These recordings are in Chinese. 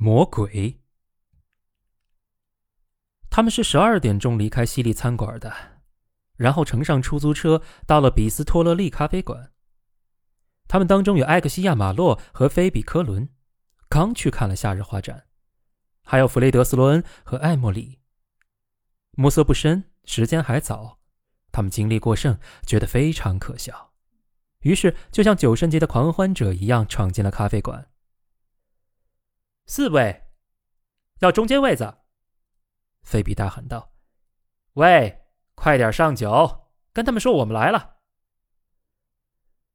魔鬼。他们是十二点钟离开西利餐馆的，然后乘上出租车到了比斯托勒利咖啡馆。他们当中有艾克西亚·马洛和菲比·科伦，刚去看了夏日画展，还有弗雷德斯·罗恩和艾莫里。暮色不深，时间还早，他们精力过剩，觉得非常可笑，于是就像酒神节的狂欢者一样闯进了咖啡馆。四位，要中间位子。菲比大喊道：“喂，快点上酒，跟他们说我们来了。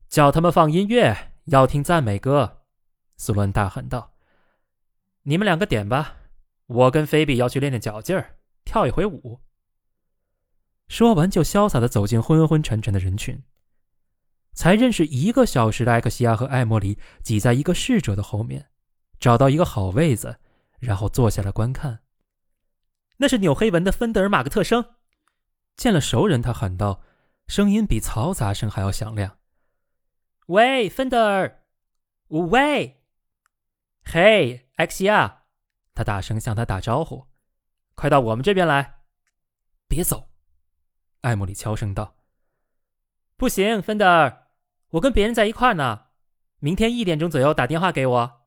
叫他们放音乐，要听赞美歌。”斯伦大喊道：“你们两个点吧，我跟菲比要去练练脚劲儿，跳一回舞。”说完，就潇洒的走进昏昏沉沉的人群。才认识一个小时的艾克西亚和艾莫里挤在一个侍者的后面，找到一个好位子，然后坐下来观看。那是纽黑文的芬德尔马格特声，见了熟人，他喊道，声音比嘈杂声还要响亮。喂，芬德尔，喂，嘿，艾克西亚，他大声向他打招呼，快到我们这边来，别走，艾莫里悄声道。不行，芬德尔，我跟别人在一块呢，明天一点钟左右打电话给我。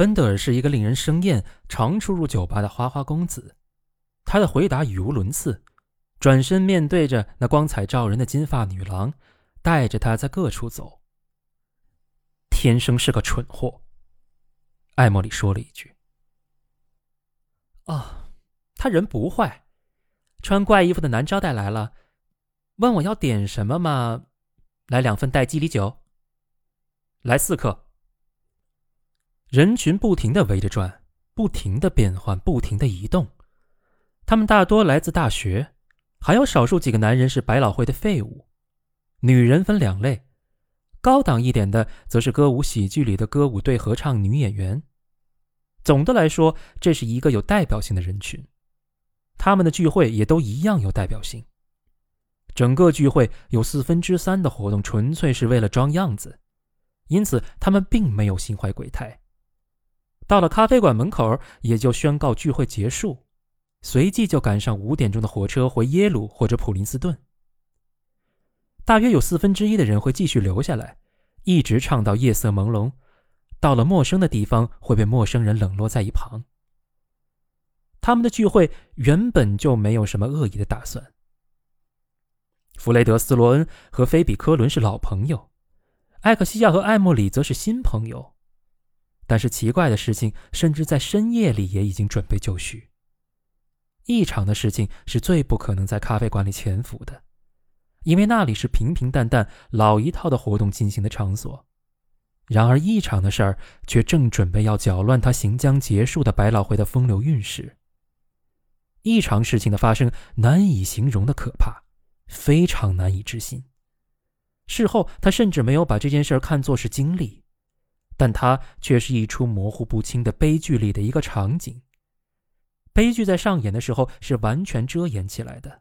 芬德尔是一个令人生厌、常出入酒吧的花花公子。他的回答语无伦次，转身面对着那光彩照人的金发女郎，带着她在各处走。天生是个蠢货，艾莫里说了一句。啊，他人不坏。穿怪衣服的男招待来了，问我要点什么吗？来两份带鸡里酒。来四克。人群不停的围着转，不停的变换，不停的移动。他们大多来自大学，还有少数几个男人是百老汇的废物。女人分两类，高档一点的则是歌舞喜剧里的歌舞队合唱女演员。总的来说，这是一个有代表性的人群。他们的聚会也都一样有代表性。整个聚会有四分之三的活动纯粹是为了装样子，因此他们并没有心怀鬼胎。到了咖啡馆门口，也就宣告聚会结束，随即就赶上五点钟的火车回耶鲁或者普林斯顿。大约有四分之一的人会继续留下来，一直唱到夜色朦胧。到了陌生的地方，会被陌生人冷落在一旁。他们的聚会原本就没有什么恶意的打算。弗雷德斯·罗恩和菲比·科伦是老朋友，艾克西亚和艾莫里则是新朋友。但是奇怪的事情，甚至在深夜里也已经准备就绪。异常的事情是最不可能在咖啡馆里潜伏的，因为那里是平平淡淡、老一套的活动进行的场所。然而，异常的事儿却正准备要搅乱他行将结束的百老汇的风流韵事。异常事情的发生难以形容的可怕，非常难以置信。事后，他甚至没有把这件事看作是经历。但它却是一出模糊不清的悲剧里的一个场景。悲剧在上演的时候是完全遮掩起来的，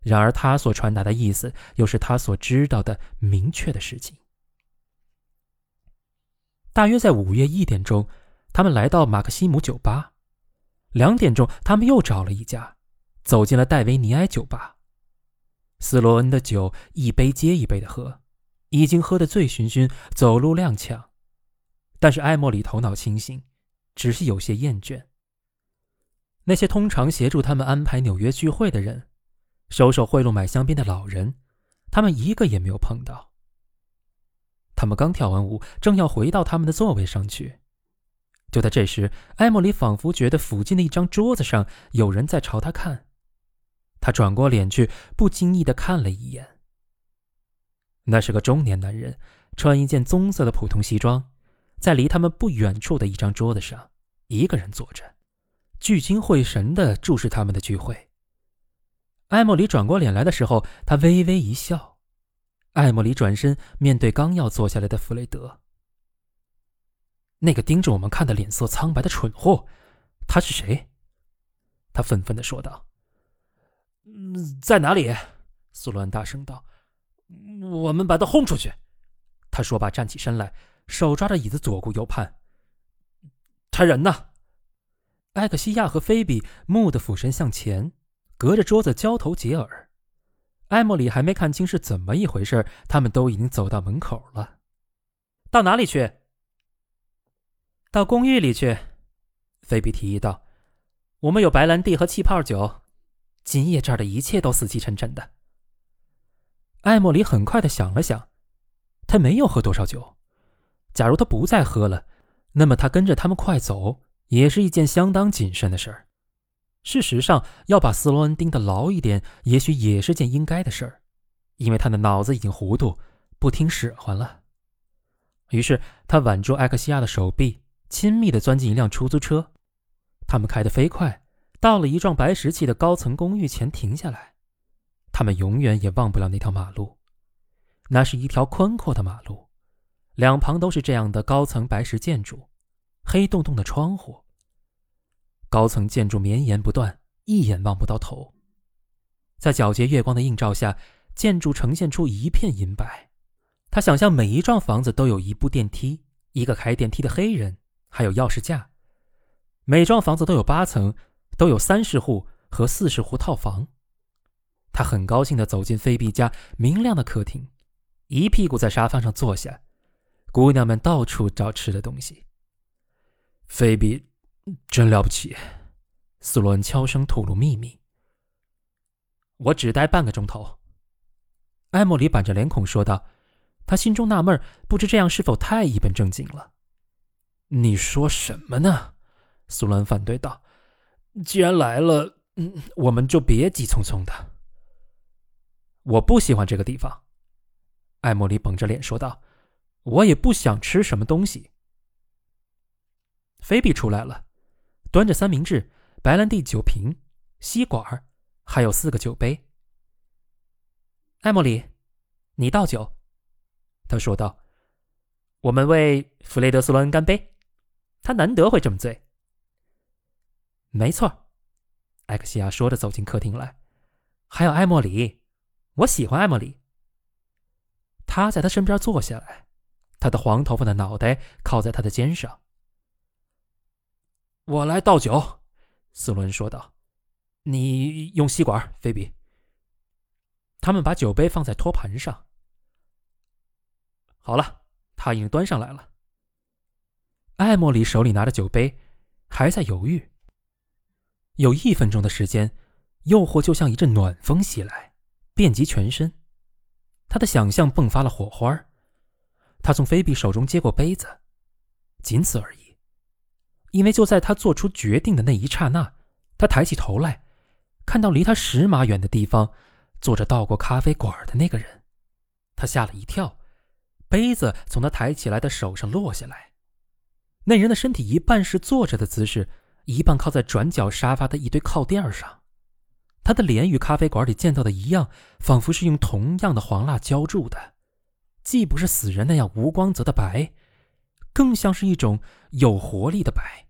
然而他所传达的意思又是他所知道的明确的事情。大约在午夜一点钟，他们来到马克西姆酒吧。两点钟，他们又找了一家，走进了戴维尼埃酒吧。斯罗恩的酒一杯接一杯的喝，已经喝得醉醺醺，走路踉跄。但是艾莫里头脑清醒，只是有些厌倦。那些通常协助他们安排纽约聚会的人，收受贿赂买香槟的老人，他们一个也没有碰到。他们刚跳完舞，正要回到他们的座位上去，就在这时，艾莫里仿佛觉得附近的一张桌子上有人在朝他看。他转过脸去，不经意的看了一眼。那是个中年男人，穿一件棕色的普通西装。在离他们不远处的一张桌子上，一个人坐着，聚精会神地注视他们的聚会。艾莫里转过脸来的时候，他微微一笑。艾莫里转身面对刚要坐下来的弗雷德，那个盯着我们看的脸色苍白的蠢货，他是谁？他愤愤地说道：“嗯，在哪里？”苏伦大声道：“我们把他轰出去。”他说罢，站起身来。手抓着椅子左顾右盼，他人呢？艾克西亚和菲比蓦地俯身向前，隔着桌子交头接耳。艾莫里还没看清是怎么一回事，他们都已经走到门口了。到哪里去？到公寓里去。菲比提议道：“我们有白兰地和气泡酒，今夜这儿的一切都死气沉沉的。”艾莫里很快的想了想，他没有喝多少酒。假如他不再喝了，那么他跟着他们快走。也是一件相当谨慎的事儿。事实上，要把斯洛恩盯得牢一点，也许也是件应该的事儿，因为他的脑子已经糊涂，不听使唤了。于是，他挽住艾克西亚的手臂，亲密地钻进一辆出租车。他们开得飞快，到了一幢白石砌的高层公寓前停下来。他们永远也忘不了那条马路，那是一条宽阔的马路，两旁都是这样的高层白石建筑。黑洞洞的窗户，高层建筑绵延不断，一眼望不到头。在皎洁月光的映照下，建筑呈现出一片银白。他想象每一幢房子都有一部电梯，一个开电梯的黑人，还有钥匙架。每幢房子都有八层，都有三十户和四十户套房。他很高兴地走进菲比家明亮的客厅，一屁股在沙发上坐下。姑娘们到处找吃的东西。菲比，真了不起。斯洛恩悄声吐露秘密。我只待半个钟头。艾莫里板着脸孔说道，他心中纳闷，不知这样是否太一本正经了。你说什么呢？苏伦反对道。既然来了，嗯，我们就别急匆匆的。我不喜欢这个地方。艾莫里绷着脸说道，我也不想吃什么东西。菲比出来了，端着三明治、白兰地酒瓶、吸管，还有四个酒杯。艾莫里，你倒酒，他说道：“我们为弗雷德斯罗恩干杯，他难得会这么醉。”没错，艾克西亚说着走进客厅来。还有艾莫里，我喜欢艾莫里。他在他身边坐下来，他的黄头发的脑袋靠在他的肩上。我来倒酒，斯伦说道：“你用吸管，菲比。”他们把酒杯放在托盘上。好了，他已经端上来了。艾莫里手里拿着酒杯，还在犹豫。有一分钟的时间，诱惑就像一阵暖风袭来，遍及全身。他的想象迸发了火花。他从菲比手中接过杯子，仅此而已。因为就在他做出决定的那一刹那，他抬起头来，看到离他十码远的地方坐着倒过咖啡馆的那个人，他吓了一跳，杯子从他抬起来的手上落下来。那人的身体一半是坐着的姿势，一半靠在转角沙发的一堆靠垫上，他的脸与咖啡馆里见到的一样，仿佛是用同样的黄蜡浇筑的，既不是死人那样无光泽的白，更像是一种有活力的白。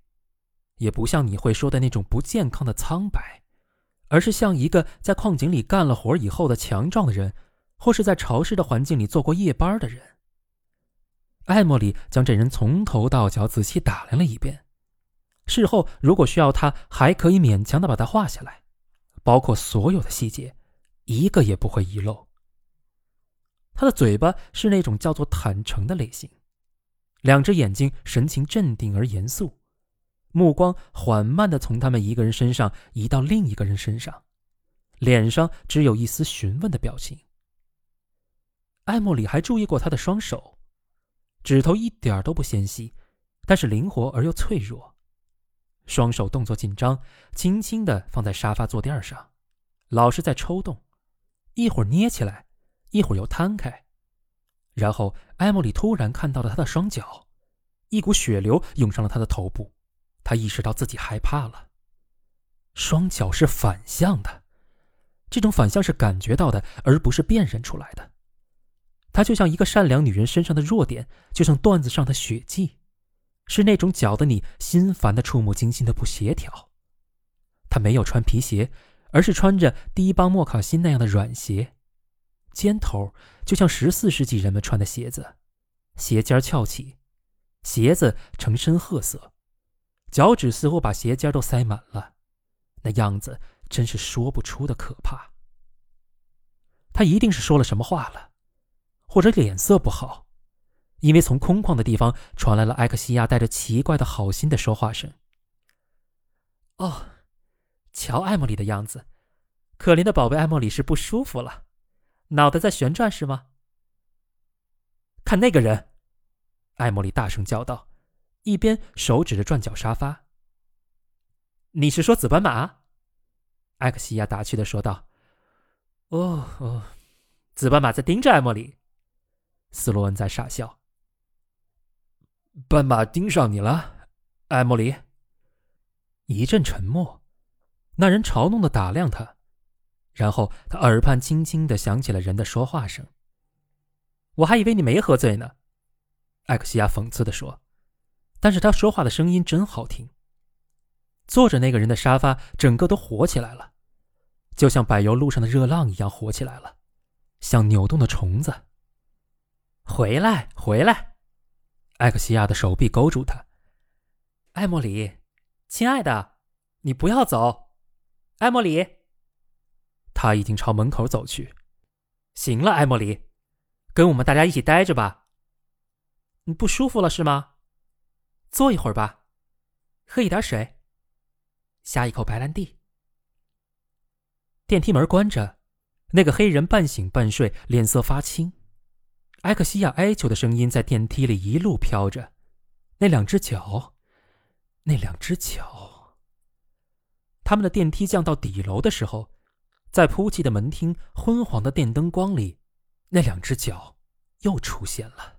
也不像你会说的那种不健康的苍白，而是像一个在矿井里干了活以后的强壮的人，或是在潮湿的环境里做过夜班的人。艾莫里将这人从头到脚仔细打量了一遍，事后如果需要，他还可以勉强的把它画下来，包括所有的细节，一个也不会遗漏。他的嘴巴是那种叫做坦诚的类型，两只眼睛神情镇定而严肃。目光缓慢地从他们一个人身上移到另一个人身上，脸上只有一丝询问的表情。艾莫里还注意过他的双手，指头一点都不纤细，但是灵活而又脆弱。双手动作紧张，轻轻地放在沙发坐垫上，老是在抽动，一会儿捏起来，一会儿又摊开。然后艾莫里突然看到了他的双脚，一股血流涌上了他的头部。他意识到自己害怕了。双脚是反向的，这种反向是感觉到的，而不是辨认出来的。它就像一个善良女人身上的弱点，就像段子上的血迹，是那种搅得你心烦的、触目惊心的不协调。他没有穿皮鞋，而是穿着低帮莫卡辛那样的软鞋，尖头就像十四世纪人们穿的鞋子，鞋尖翘起，鞋子呈深褐色。脚趾似乎把鞋尖都塞满了，那样子真是说不出的可怕。他一定是说了什么话了，或者脸色不好，因为从空旷的地方传来了艾克西亚带着奇怪的好心的说话声。哦，瞧艾莫里的样子，可怜的宝贝艾莫里是不舒服了，脑袋在旋转是吗？看那个人，艾莫里大声叫道，一边手指着转角沙发。你是说紫斑马？艾克西亚打趣的说道。哦哦，紫斑马在盯着艾莫里。斯洛恩在傻笑。斑马盯上你了，艾莫里。一阵沉默，那人嘲弄的打量他，然后他耳畔轻轻的响起了人的说话声。我还以为你没喝醉呢，艾克西亚讽刺的说。但是他说话的声音真好听。坐着那个人的沙发整个都活起来了。就像柏油路上的热浪一样活起来了，像扭动的虫子。回来，回来！艾克西亚的手臂勾住他。艾莫里，亲爱的，你不要走。艾莫里，他已经朝门口走去。行了，艾莫里，跟我们大家一起待着吧。你不舒服了是吗？坐一会儿吧，喝一点水，下一口白兰地。电梯门关着，那个黑人半醒半睡，脸色发青。埃克西亚哀求的声音在电梯里一路飘着。那两只脚，那两只脚。他们的电梯降到底楼的时候，在铺砌的门厅昏黄的电灯光里，那两只脚又出现了。